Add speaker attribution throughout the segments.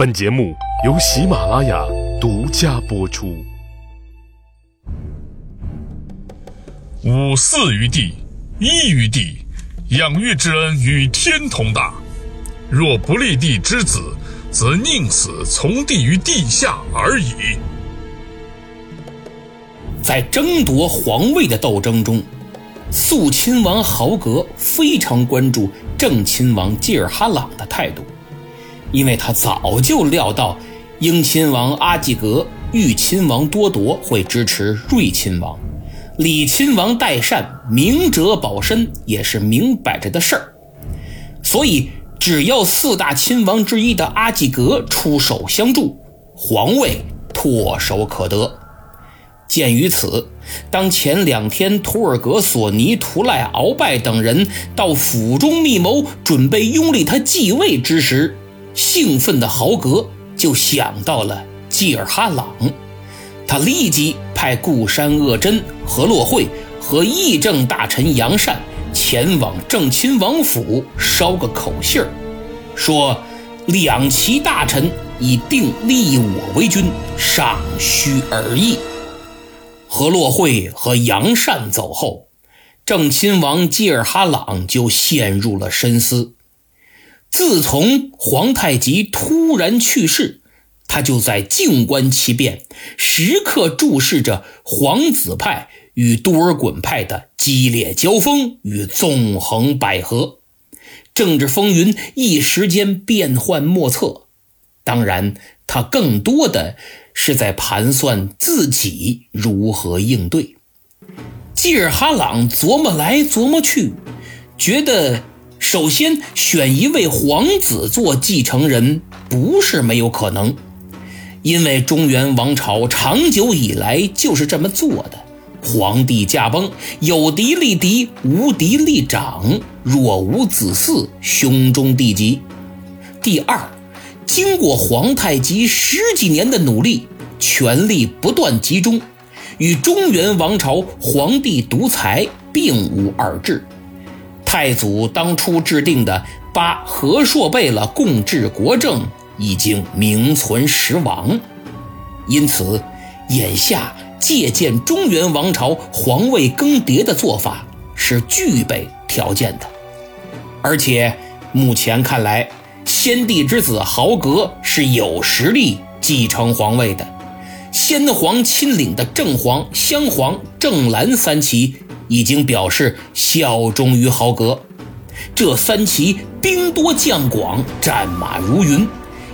Speaker 1: 本节目由喜马拉雅独家播出。
Speaker 2: 五四于地，一于地，养育之恩与天同大。若不立地之子，则宁死从地于地下而已。
Speaker 3: 在争夺皇位的斗争中，肃亲王豪格非常关注正亲王济尔哈朗的态度。因为他早就料到，英亲王阿济格、豫亲王多铎会支持睿亲王，李亲王代善明哲保身也是明摆着的事儿，所以只要四大亲王之一的阿济格出手相助，皇位唾手可得。鉴于此，当前两天图尔格索尼、图赖鳌拜等人到府中密谋，准备拥立他继位之时，兴奋的豪格就想到了济尔哈朗，他立即派固山鄂真、何洛会和议政大臣杨善前往正亲王府捎个口信儿，说两旗大臣已定立我为君，尚需而已。何洛会和杨善走后，正亲王济尔哈朗就陷入了深思。自从皇太极突然去世，他就在静观其变，时刻注视着皇子派与多尔衮派的激烈交锋与纵横捭阖，政治风云一时间变幻莫测。当然，他更多的是在盘算自己如何应对。济尔哈朗琢磨来琢磨去，觉得。首先，选一位皇子做继承人不是没有可能，因为中原王朝长久以来就是这么做的：皇帝驾崩，有嫡立嫡，无嫡立长，若无子嗣，兄终弟及。第二，经过皇太极十几年的努力，权力不断集中，与中原王朝皇帝独裁并无二致。太祖当初制定的八和硕贝勒共治国政已经名存实亡，因此，眼下借鉴中原王朝皇位更迭的做法是具备条件的。而且，目前看来，先帝之子豪格是有实力继承皇位的。先皇亲领的正黄、镶黄、正蓝三旗。已经表示效忠于豪格，这三旗兵多将广，战马如云，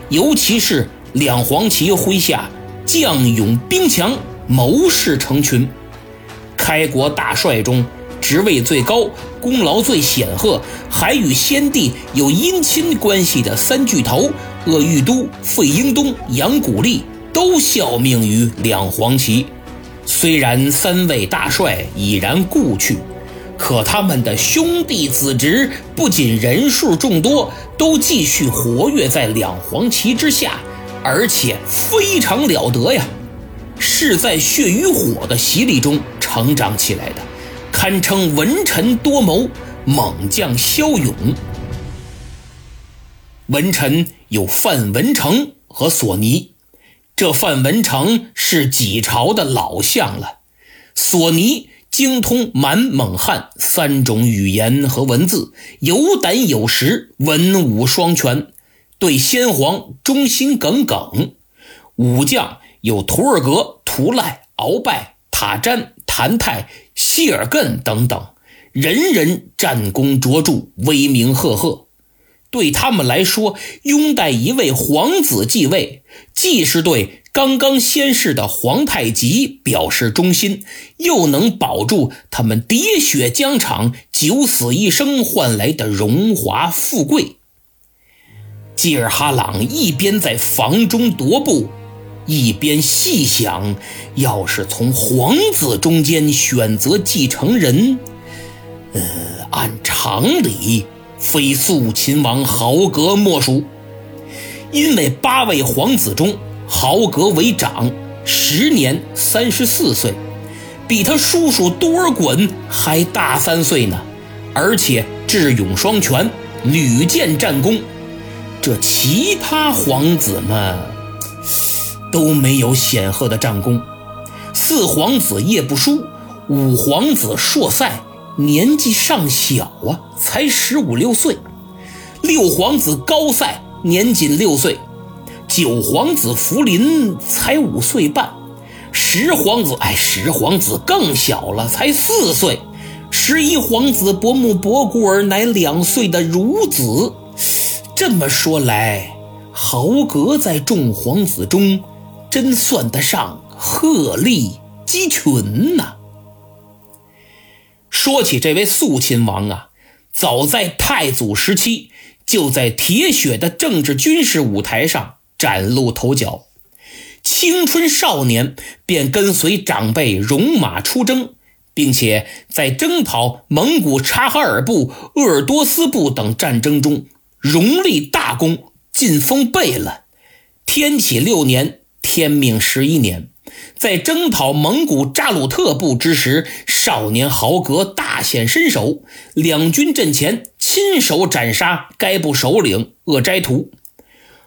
Speaker 3: 尤其是两黄旗麾下将勇兵强，谋士成群。开国大帅中职位最高、功劳最显赫，还与先帝有姻亲关系的三巨头鄂豫都、费英东、杨古力，都效命于两黄旗。虽然三位大帅已然故去，可他们的兄弟子侄不仅人数众多，都继续活跃在两黄旗之下，而且非常了得呀！是在血与火的洗礼中成长起来的，堪称文臣多谋、猛将骁勇。文臣有范文成和索尼。这范文成是几朝的老相了，索尼精通满蒙汉三种语言和文字，有胆有识，文武双全，对先皇忠心耿耿。武将有图尔格、图赖、鳌拜、塔詹、谭泰、希尔艮等等，人人战功卓著，威名赫赫。对他们来说，拥戴一位皇子继位，既是对刚刚仙逝的皇太极表示忠心，又能保住他们喋血疆场、九死一生换来的荣华富贵。济尔哈朗一边在房中踱步，一边细想：要是从皇子中间选择继承人，呃，按常理。非肃亲王豪格莫属，因为八位皇子中，豪格为长，时年三十四岁，比他叔叔多尔衮还大三岁呢，而且智勇双全，屡建战功。这其他皇子们都没有显赫的战功。四皇子叶不舒，五皇子硕塞年纪尚小啊，才十五六岁；六皇子高塞年仅六岁；九皇子福临才五岁半；十皇子哎，十皇子更小了，才四岁；十一皇子伯木伯固尔乃两岁的孺子。这么说来，豪格在众皇子中，真算得上。鹤立鸡群呐！说起这位肃亲王啊，早在太祖时期就在铁血的政治军事舞台上崭露头角。青春少年便跟随长辈戎马出征，并且在征讨蒙古察哈尔部、鄂尔多斯部等战争中荣立大功，晋封贝勒。天启六年，天命十一年。在征讨蒙古扎鲁特部之时，少年豪格大显身手，两军阵前亲手斩杀该部首领鄂斋图。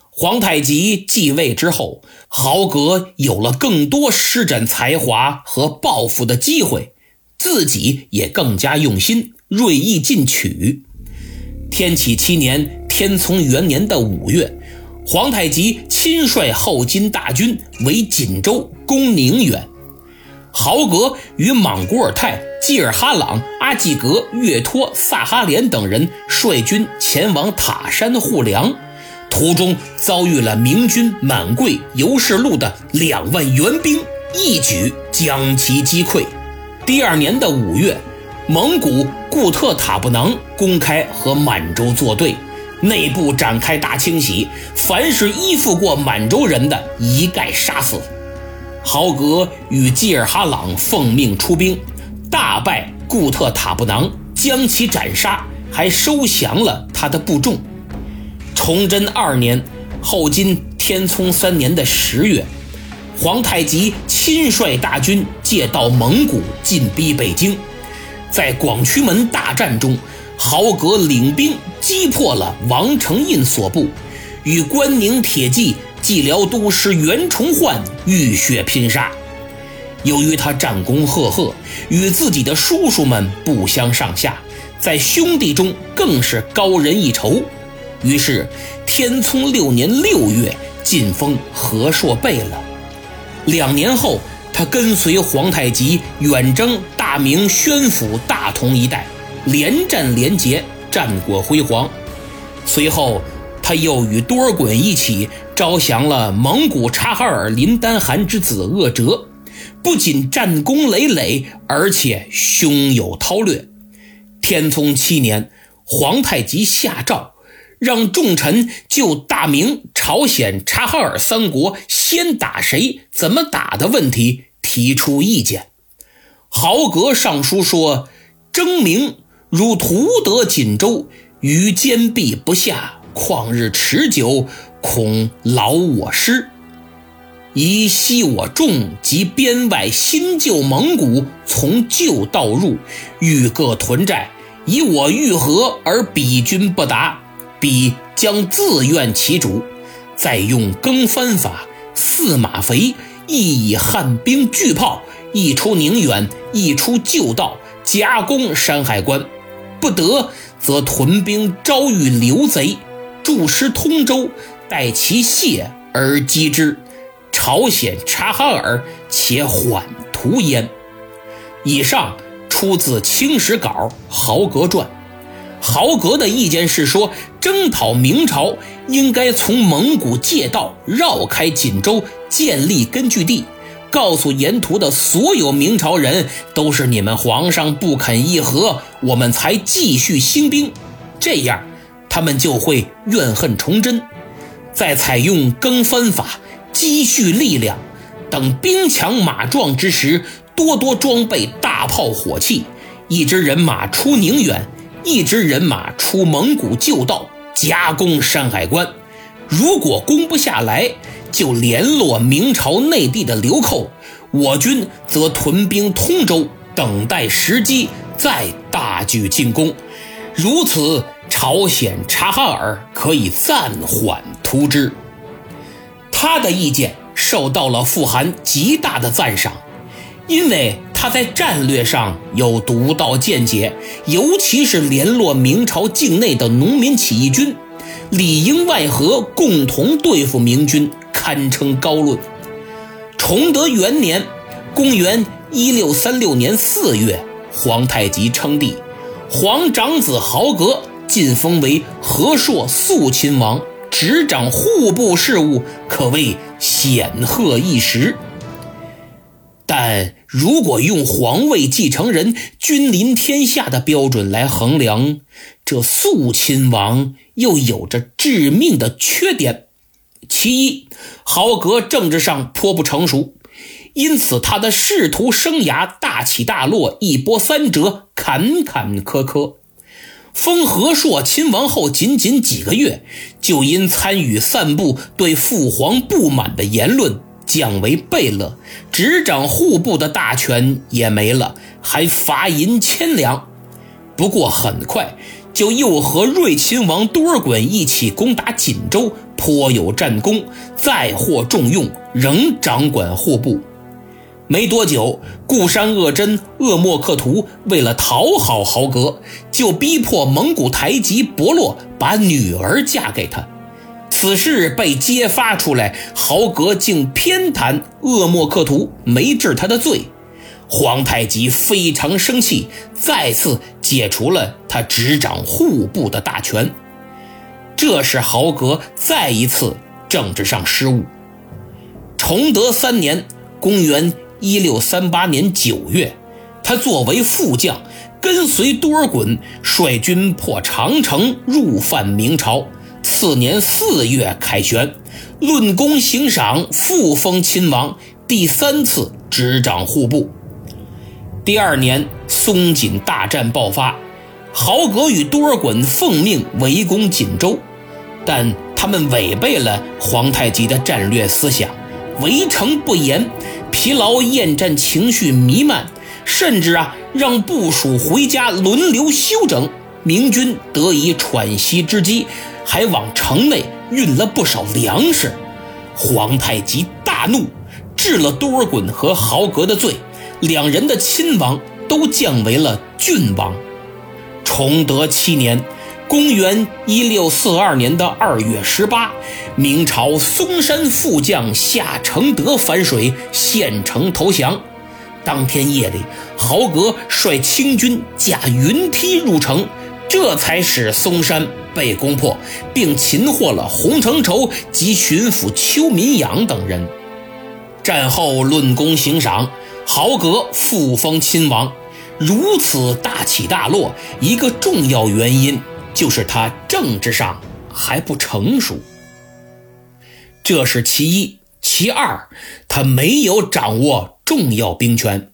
Speaker 3: 皇太极继位之后，豪格有了更多施展才华和报复的机会，自己也更加用心，锐意进取。天启七年，天聪元年的五月。皇太极亲率后金大军为锦州攻宁远，豪格与莽古尔泰、济尔哈朗、阿济格、岳托、萨哈连等人率军前往塔山护粮，途中遭遇了明军满贵、尤世禄的两万援兵，一举将其击溃。第二年的五月，蒙古固特塔布囊公开和满洲作对。内部展开大清洗，凡是依附过满洲人的，一概杀死。豪格与济尔哈朗奉命出兵，大败固特塔布囊，将其斩杀，还收降了他的部众。崇祯二年，后金天聪三年的十月，皇太极亲率大军借道蒙古进逼北京，在广渠门大战中。豪格领兵击破了王承胤所部，与关宁铁骑蓟辽都师袁崇焕浴血拼杀。由于他战功赫赫，与自己的叔叔们不相上下，在兄弟中更是高人一筹。于是，天聪六年六月晋封和硕贝勒。两年后，他跟随皇太极远征大明宣府、大同一带。连战连捷，战果辉煌。随后，他又与多尔衮一起招降了蒙古察哈尔林丹汗之子鄂哲，不仅战功累累，而且胸有韬略。天聪七年，皇太极下诏，让众臣就大明、朝鲜、察哈尔三国先打谁、怎么打的问题提出意见。豪格上书说：“征明。”如图得锦州，于坚壁不下，旷日持久，恐劳我师。宜息我众及边外新旧蒙古从旧道入，欲各屯寨，以我欲和而彼军不达，彼将自怨其主。再用更番法，四马肥，亦以汉兵巨炮，一出宁远，一出旧道，夹攻山海关。不得，则屯兵招遇刘贼，驻师通州，待其谢而击之。朝鲜察哈尔，且缓图焉。以上出自《清史稿·豪格传》。豪格的意见是说，征讨明朝应该从蒙古借道绕开锦州，建立根据地。告诉沿途的所有明朝人，都是你们皇上不肯议和，我们才继续兴兵，这样他们就会怨恨崇祯。再采用更番法，积蓄力量，等兵强马壮之时，多多装备大炮火器，一支人马出宁远，一支人马出蒙古旧道，夹攻山海关。如果攻不下来，就联络明朝内地的流寇，我军则屯兵通州，等待时机再大举进攻。如此朝鲜察哈尔可以暂缓图之。他的意见受到了富含极大的赞赏，因为他在战略上有独到见解，尤其是联络明朝境内的农民起义军，里应外合，共同对付明军，堪称高论。崇德元年，公元一六三六年四月，皇太极称帝，皇长子豪格晋封为和硕肃亲王，执掌户部事务，可谓显赫一时。但如果用皇位继承人君临天下的标准来衡量，这肃亲王又有着致命的缺点。其一，豪格政治上颇不成熟，因此他的仕途生涯大起大落，一波三折，坎坎坷坷。封和硕亲王后仅仅几个月，就因参与散布对父皇不满的言论，降为贝勒，执掌户部的大权也没了，还罚银千两。不过很快。就又和睿亲王多尔衮一起攻打锦州，颇有战功，再获重用，仍掌管户部。没多久，固山鄂真鄂莫克图为了讨好豪格，就逼迫蒙古台吉伯洛把女儿嫁给他。此事被揭发出来，豪格竟偏袒鄂莫克图，没治他的罪。皇太极非常生气，再次解除了他执掌户部的大权。这是豪格再一次政治上失误。崇德三年（公元1638年9月），他作为副将，跟随多尔衮率军破长城，入犯明朝。次年四月凯旋，论功行赏，复封亲王，第三次执掌户部。第二年，松锦大战爆发，豪格与多尔衮奉命围攻锦州，但他们违背了皇太极的战略思想，围城不严，疲劳厌战情绪弥漫，甚至啊让部属回家轮流休整，明军得以喘息之机，还往城内运了不少粮食。皇太极大怒，治了多尔衮和豪格的罪。两人的亲王都降为了郡王。崇德七年，公元一六四二年的二月十八，明朝嵩山副将夏承德反水，献城投降。当天夜里，豪格率清军驾云梯入城，这才使嵩山被攻破，并擒获了洪承畴及巡抚邱民养等人。战后论功行赏。豪格复封亲王，如此大起大落，一个重要原因就是他政治上还不成熟。这是其一，其二，他没有掌握重要兵权。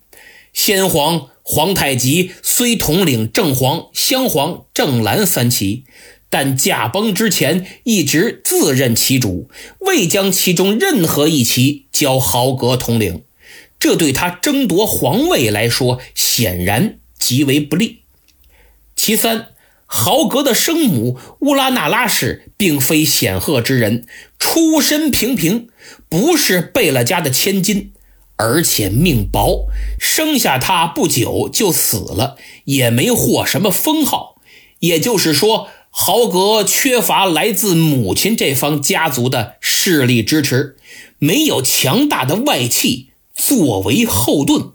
Speaker 3: 先皇皇太极虽统领正黄、镶黄、正蓝三旗，但驾崩之前一直自任其主，未将其中任何一旗交豪格统领。这对他争夺皇位来说，显然极为不利。其三，豪格的生母乌拉那拉氏并非显赫之人，出身平平，不是贝勒家的千金，而且命薄，生下他不久就死了，也没获什么封号。也就是说，豪格缺乏来自母亲这方家族的势力支持，没有强大的外戚。作为后盾，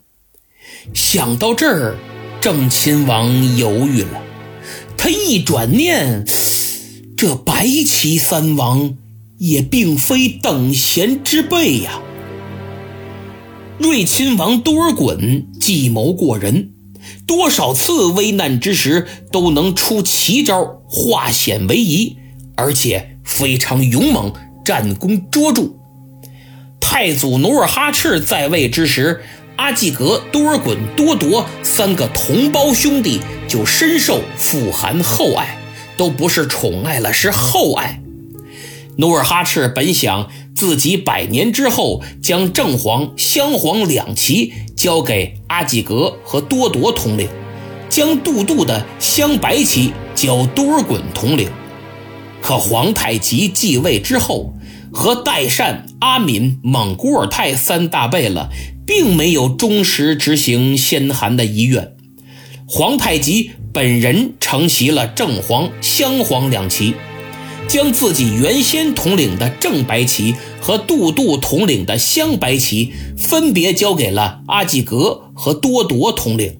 Speaker 3: 想到这儿，郑亲王犹豫了。他一转念，这白旗三王也并非等闲之辈呀。睿亲王多尔衮计谋过人，多少次危难之时都能出奇招，化险为夷，而且非常勇猛，战功卓著。太祖努尔哈赤在位之时，阿济格、多尔衮、多铎三个同胞兄弟就深受富含厚爱，都不是宠爱了，是厚爱。努尔哈赤本想自己百年之后将正黄、镶黄两旗交给阿济格和多铎统领，将都督的镶白旗交多尔衮统领。可皇太极继位之后，和代善、阿敏、蒙古尔泰三大贝勒并没有忠实执行先汗的遗愿。皇太极本人承袭了正黄、镶黄两旗，将自己原先统领的正白旗和都督统领的镶白旗分别交给了阿济格和多铎统领，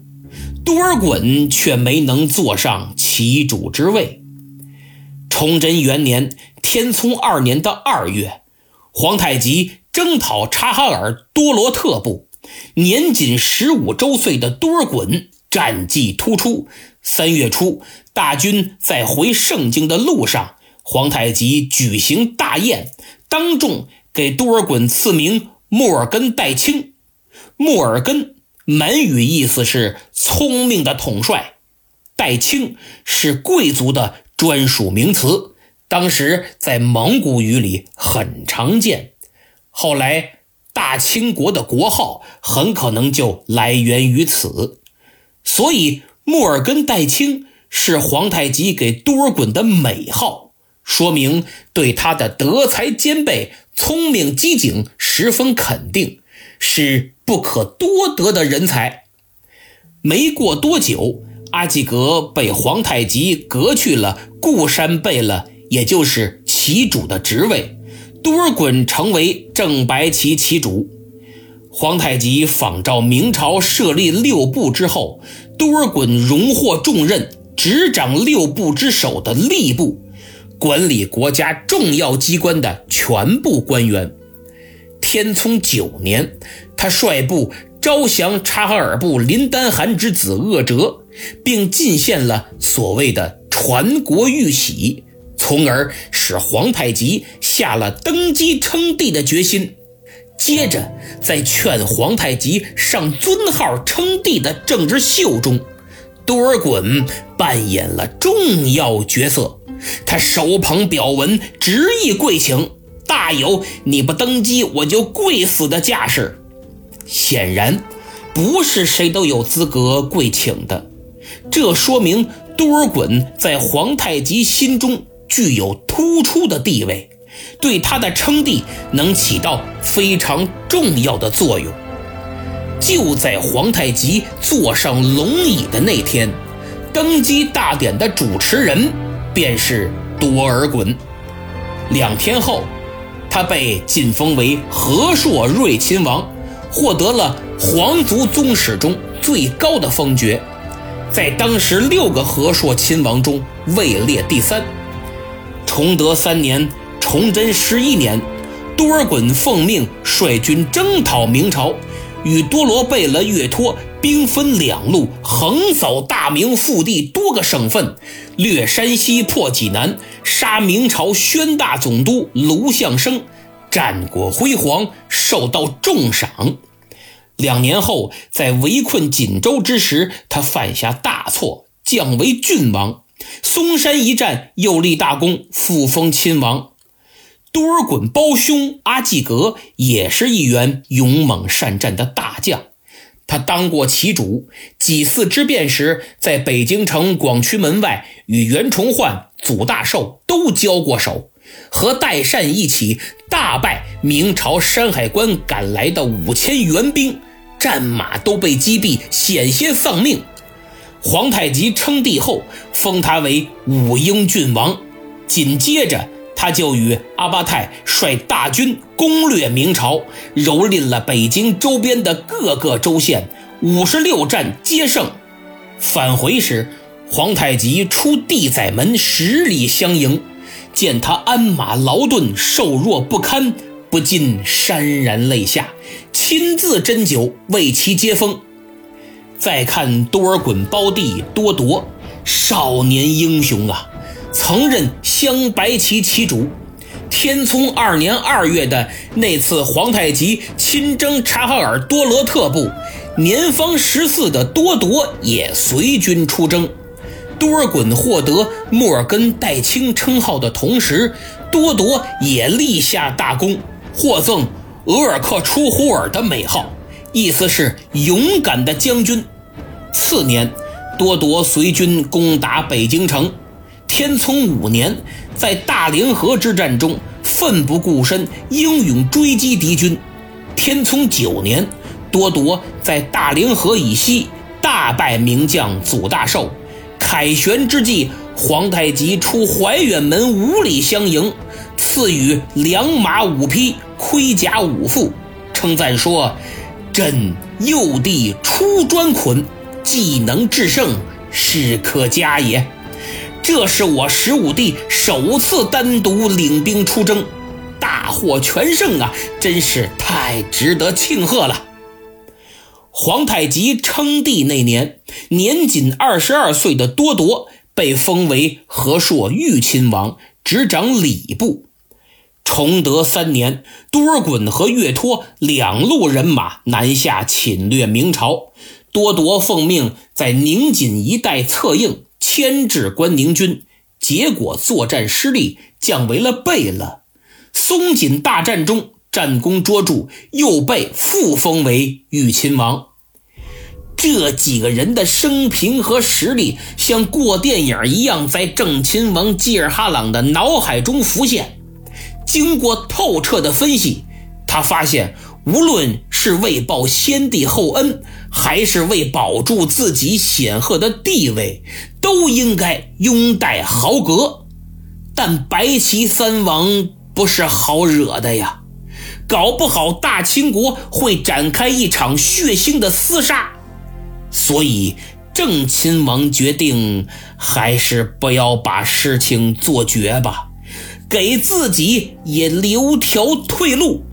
Speaker 3: 多尔衮却没能坐上旗主之位。崇祯元年，天聪二年的二月，皇太极征讨察哈尔多罗特部，年仅十五周岁的多尔衮战绩突出。三月初，大军在回盛京的路上，皇太极举行大宴，当众给多尔衮赐名莫尔根代清。莫尔根满语意思是聪明的统帅，代清是贵族的。专属名词，当时在蒙古语里很常见。后来，大清国的国号很可能就来源于此。所以，木尔根代清是皇太极给多尔衮的美号，说明对他的德才兼备、聪明机警十分肯定，是不可多得的人才。没过多久。阿济格被皇太极革去了固山贝勒，也就是旗主的职位，多尔衮成为正白旗旗主。皇太极仿照明朝设立六部之后，多尔衮荣获重任，执掌六部之首的吏部，管理国家重要机关的全部官员。天聪九年，他率部招降察哈尔部林丹汗之子鄂哲。并进献了所谓的传国玉玺，从而使皇太极下了登基称帝的决心。接着，在劝皇太极上尊号称帝的政治秀中，多尔衮扮演了重要角色。他手捧表文，执意跪请，大有你不登基我就跪死的架势。显然，不是谁都有资格跪请的。这说明多尔衮在皇太极心中具有突出的地位，对他的称帝能起到非常重要的作用。就在皇太极坐上龙椅的那天，登基大典的主持人便是多尔衮。两天后，他被晋封为和硕睿亲王，获得了皇族宗室中最高的封爵。在当时六个和硕亲王中位列第三。崇德三年，崇祯十一年，多尔衮奉命率军征讨明朝，与多罗贝勒岳托兵分两路，横扫大明腹地多个省份，掠山西，破济南，杀明朝宣大总督卢象升，战果辉煌，受到重赏。两年后，在围困锦州之时，他犯下大错，降为郡王。嵩山一战又立大功，复封亲王。多尔衮胞兄阿济格也是一员勇猛善战的大将，他当过旗主，几次之变时，在北京城广渠门外与袁崇焕、祖大寿都交过手，和代善一起大败明朝山海关赶来的五千援兵。战马都被击毙，险些丧命。皇太极称帝后，封他为武英郡王。紧接着，他就与阿巴泰率大军攻略明朝，蹂躏了北京周边的各个州县，五十六战皆胜。返回时，皇太极出地宰门十里相迎，见他鞍马劳顿，瘦弱不堪。不禁潸然泪下，亲自斟酒为其接风。再看多尔衮胞弟多铎，少年英雄啊，曾任镶白旗旗主。天聪二年二月的那次皇太极亲征察哈尔多罗特部，年方十四的多铎也随军出征。多尔衮获得莫尔根代清称号的同时，多铎也立下大功。获赠额尔克出胡尔的美号，意思是勇敢的将军。次年，多铎随军攻打北京城。天聪五年，在大凌河之战中奋不顾身，英勇追击敌军。天聪九年，多铎在大凌河以西大败名将祖大寿。凯旋之际，皇太极出怀远门五里相迎，赐予良马五匹，盔甲五副，称赞说：“朕幼弟出专捆，技能制胜，是可嘉也。”这是我十五弟首次单独领兵出征。大获全胜啊！真是太值得庆贺了。皇太极称帝那年，年仅二十二岁的多铎被封为和硕豫亲王，执掌礼部。崇德三年，多尔衮和岳托两路人马南下侵略明朝，多铎奉命在宁锦一带策应，牵制关宁军，结果作战失利，降为了贝勒。松锦大战中战功卓著，又被复封为豫亲王。这几个人的生平和实力，像过电影一样在郑亲王济尔哈朗的脑海中浮现。经过透彻的分析，他发现，无论是为报先帝厚恩，还是为保住自己显赫的地位，都应该拥戴豪格。但白旗三王。不是好惹的呀，搞不好大清国会展开一场血腥的厮杀，所以郑亲王决定还是不要把事情做绝吧，给自己也留条退路。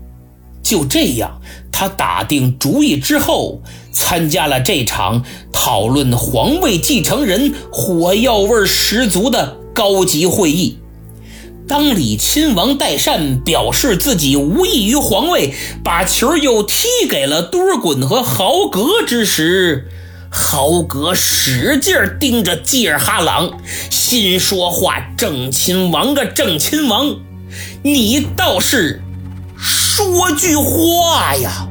Speaker 3: 就这样，他打定主意之后，参加了这场讨论皇位继承人火药味十足的高级会议。当李亲王代善表示自己无异于皇位，把球又踢给了多尔衮和豪格之时，豪格使劲盯着济尔哈朗，心说话：“郑亲王个郑亲王，你倒是说句话呀！”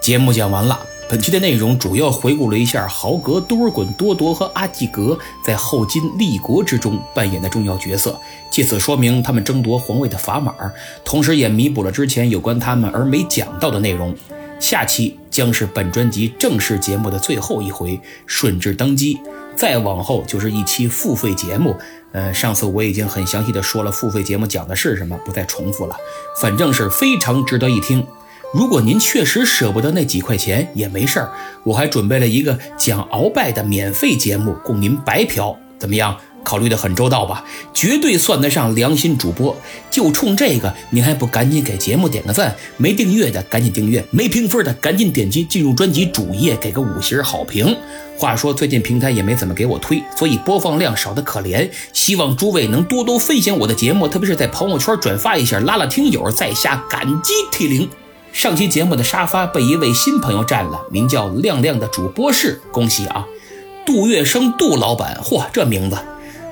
Speaker 3: 节目讲完了，本期的内容主要回顾了一下豪格、多尔衮、多铎和阿济格在后金立国之中扮演的重要角色，借此说明他们争夺皇位的砝码，同时也弥补了之前有关他们而没讲到的内容。下期将是本专辑正式节目的最后一回，顺治登基，再往后就是一期付费节目。呃，上次我已经很详细的说了付费节目讲的是什么，不再重复了，反正是非常值得一听。如果您确实舍不得那几块钱也没事儿，我还准备了一个讲鳌拜的免费节目供您白嫖，怎么样？考虑的很周到吧？绝对算得上良心主播。就冲这个，您还不赶紧给节目点个赞？没订阅的赶紧订阅，没评分的赶紧点击进入专辑主页给个五星好评。话说最近平台也没怎么给我推，所以播放量少得可怜。希望诸位能多多分享我的节目，特别是在朋友圈转发一下，拉拉听友，在下感激涕零。上期节目的沙发被一位新朋友占了，名叫亮亮的主播是，恭喜啊！杜月笙杜老板，嚯，这名字！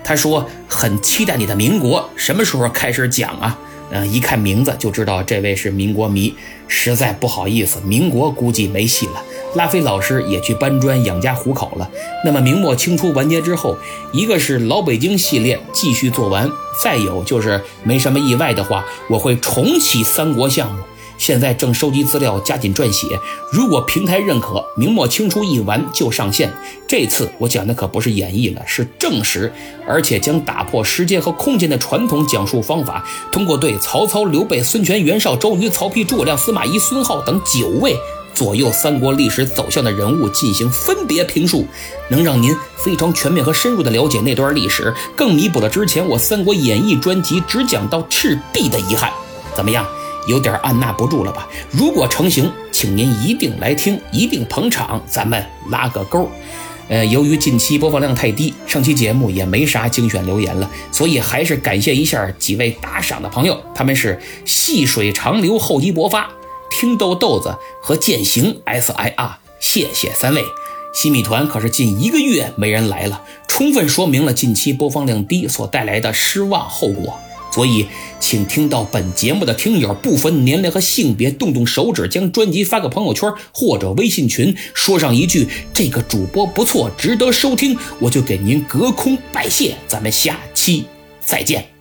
Speaker 3: 他说很期待你的民国什么时候开始讲啊？嗯，一看名字就知道这位是民国迷，实在不好意思，民国估计没戏了。拉菲老师也去搬砖养家糊口了。那么明末清初完结之后，一个是老北京系列继续做完，再有就是没什么意外的话，我会重启三国项目。现在正收集资料，加紧撰写。如果平台认可，明末清初一完就上线。这次我讲的可不是演绎了，是正史，而且将打破时间和空间的传统讲述方法，通过对曹操、刘备、孙权、袁绍、周瑜、曹丕、诸葛亮、司马懿、孙浩等九位左右三国历史走向的人物进行分别评述，能让您非常全面和深入的了解那段历史，更弥补了之前我《三国演义》专辑只讲到赤壁的遗憾。怎么样？有点按捺不住了吧？如果成型，请您一定来听，一定捧场，咱们拉个勾。呃，由于近期播放量太低，上期节目也没啥精选留言了，所以还是感谢一下几位打赏的朋友，他们是细水长流、厚积薄发、听豆豆子和践行 S I R，谢谢三位。西米团可是近一个月没人来了，充分说明了近期播放量低所带来的失望后果。所以，请听到本节目的听友不分年龄和性别，动动手指将专辑发个朋友圈或者微信群，说上一句“这个主播不错，值得收听”，我就给您隔空拜谢。咱们下期再见。